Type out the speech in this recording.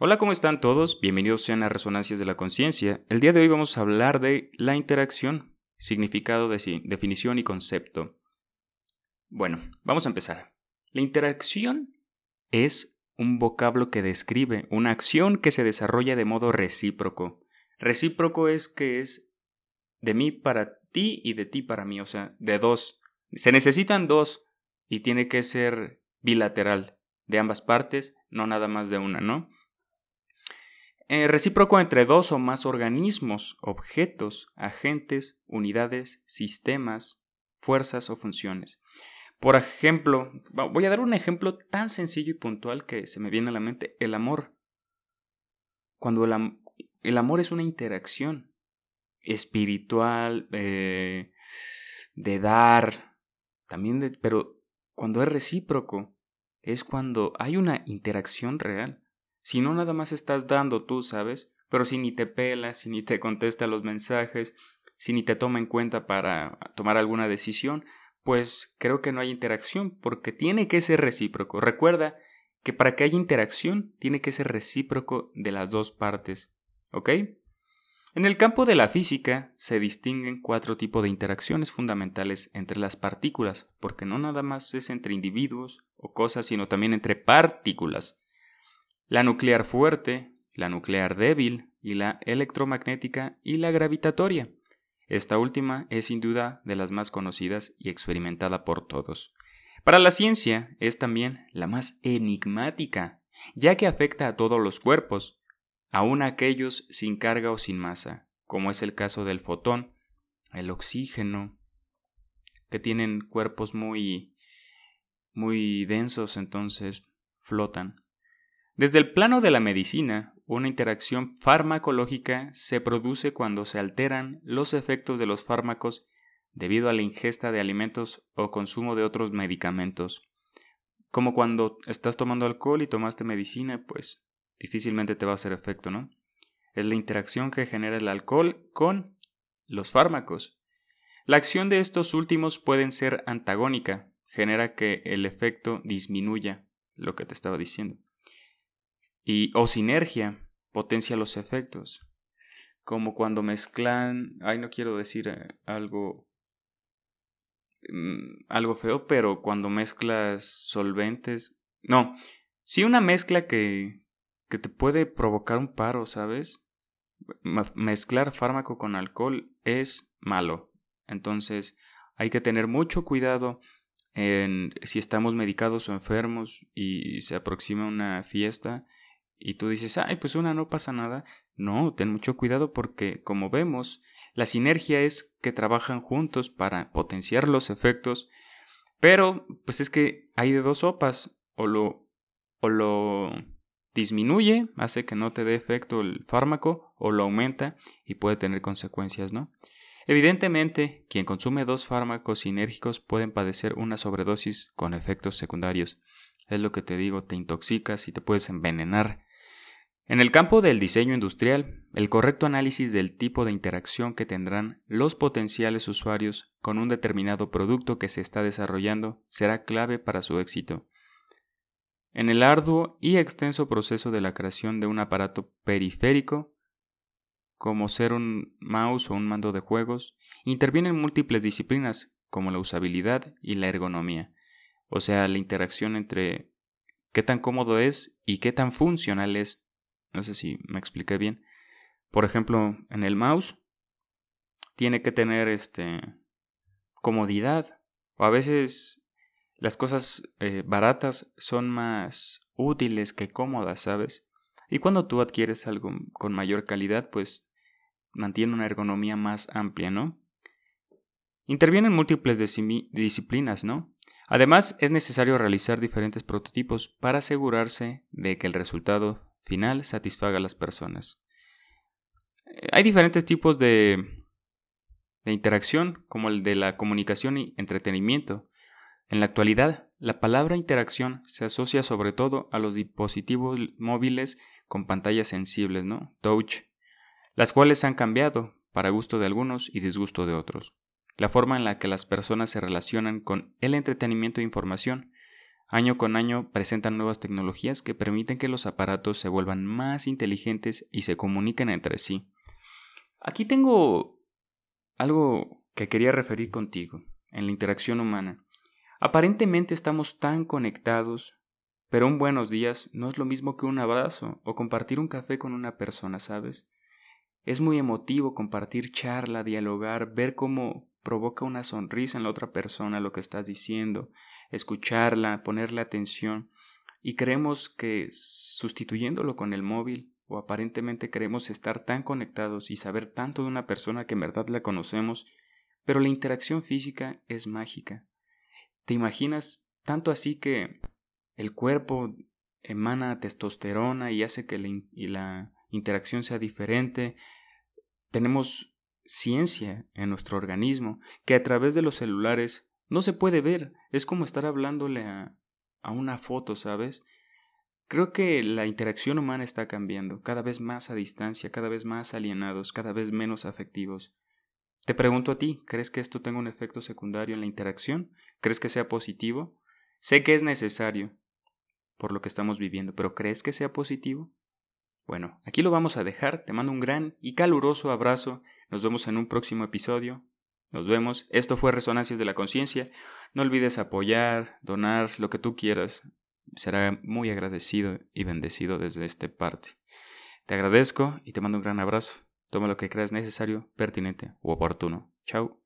Hola, ¿cómo están todos? Bienvenidos sean a Resonancias de la Conciencia. El día de hoy vamos a hablar de la interacción, significado, de definición y concepto. Bueno, vamos a empezar. La interacción es un vocablo que describe una acción que se desarrolla de modo recíproco. Recíproco es que es de mí para ti y de ti para mí, o sea, de dos. Se necesitan dos y tiene que ser bilateral, de ambas partes, no nada más de una, ¿no? Eh, recíproco entre dos o más organismos, objetos, agentes, unidades, sistemas, fuerzas o funciones. Por ejemplo, voy a dar un ejemplo tan sencillo y puntual que se me viene a la mente, el amor. Cuando el, amor es una interacción espiritual, eh, de dar, también de, pero cuando es recíproco, es cuando hay una interacción real. Si no, nada más estás dando tú, ¿sabes? Pero si ni te pelas, si ni te contesta los mensajes, si ni te toma en cuenta para tomar alguna decisión, pues creo que no hay interacción, porque tiene que ser recíproco. Recuerda que para que haya interacción, tiene que ser recíproco de las dos partes. ¿Ok? En el campo de la física se distinguen cuatro tipos de interacciones fundamentales entre las partículas, porque no nada más es entre individuos o cosas, sino también entre partículas la nuclear fuerte, la nuclear débil y la electromagnética y la gravitatoria. Esta última es sin duda de las más conocidas y experimentada por todos. Para la ciencia es también la más enigmática, ya que afecta a todos los cuerpos, aun aquellos sin carga o sin masa, como es el caso del fotón, el oxígeno, que tienen cuerpos muy muy densos, entonces flotan. Desde el plano de la medicina, una interacción farmacológica se produce cuando se alteran los efectos de los fármacos debido a la ingesta de alimentos o consumo de otros medicamentos. Como cuando estás tomando alcohol y tomaste medicina, pues difícilmente te va a hacer efecto, ¿no? Es la interacción que genera el alcohol con los fármacos. La acción de estos últimos pueden ser antagónica, genera que el efecto disminuya, lo que te estaba diciendo y, o sinergia potencia los efectos. Como cuando mezclan, ay no quiero decir eh, algo mm, algo feo, pero cuando mezclas solventes, no, sí una mezcla que que te puede provocar un paro, ¿sabes? Mezclar fármaco con alcohol es malo. Entonces, hay que tener mucho cuidado en si estamos medicados o enfermos y se aproxima una fiesta, y tú dices, ay, pues una no pasa nada. No, ten mucho cuidado porque, como vemos, la sinergia es que trabajan juntos para potenciar los efectos, pero pues es que hay de dos sopas, o lo, o lo disminuye, hace que no te dé efecto el fármaco, o lo aumenta y puede tener consecuencias, ¿no? Evidentemente, quien consume dos fármacos sinérgicos pueden padecer una sobredosis con efectos secundarios. Es lo que te digo, te intoxicas y te puedes envenenar. En el campo del diseño industrial, el correcto análisis del tipo de interacción que tendrán los potenciales usuarios con un determinado producto que se está desarrollando será clave para su éxito. En el arduo y extenso proceso de la creación de un aparato periférico, como ser un mouse o un mando de juegos, intervienen múltiples disciplinas como la usabilidad y la ergonomía, o sea, la interacción entre qué tan cómodo es y qué tan funcional es no sé si me expliqué bien. Por ejemplo, en el mouse tiene que tener este comodidad. O a veces las cosas eh, baratas son más útiles que cómodas, ¿sabes? Y cuando tú adquieres algo con mayor calidad, pues mantiene una ergonomía más amplia, ¿no? Intervienen múltiples disciplinas, ¿no? Además, es necesario realizar diferentes prototipos para asegurarse de que el resultado final satisfaga a las personas. Eh, hay diferentes tipos de, de interacción, como el de la comunicación y entretenimiento. En la actualidad, la palabra interacción se asocia sobre todo a los dispositivos móviles con pantallas sensibles, ¿no? Touch, las cuales han cambiado, para gusto de algunos y disgusto de otros, la forma en la que las personas se relacionan con el entretenimiento e información, Año con año presentan nuevas tecnologías que permiten que los aparatos se vuelvan más inteligentes y se comuniquen entre sí. Aquí tengo algo que quería referir contigo en la interacción humana. Aparentemente estamos tan conectados, pero un buenos días no es lo mismo que un abrazo o compartir un café con una persona, ¿sabes? Es muy emotivo compartir charla, dialogar, ver cómo provoca una sonrisa en la otra persona lo que estás diciendo, escucharla, ponerle atención, y creemos que sustituyéndolo con el móvil, o aparentemente queremos estar tan conectados y saber tanto de una persona que en verdad la conocemos, pero la interacción física es mágica. ¿Te imaginas tanto así que el cuerpo emana testosterona y hace que la, la interacción sea diferente? Tenemos ciencia en nuestro organismo que a través de los celulares no se puede ver. Es como estar hablándole a, una foto, ¿sabes? Creo que la interacción humana está cambiando, cada vez más a distancia, cada vez más alienados, cada vez menos afectivos. Te pregunto a ti, ¿crees que esto tenga un efecto secundario en la interacción? ¿Crees que sea positivo? Sé que es necesario por lo que estamos viviendo, pero ¿crees que sea positivo? Bueno, aquí lo vamos a dejar. Te mando un gran y caluroso abrazo. Nos vemos en un próximo episodio. Nos vemos. Esto fue Resonancias de la Conciencia. No olvides apoyar, donar, lo que tú quieras. Será muy agradecido y bendecido desde esta parte. Te agradezco y te mando un gran abrazo. Toma lo que creas necesario, pertinente u oportuno. Chao.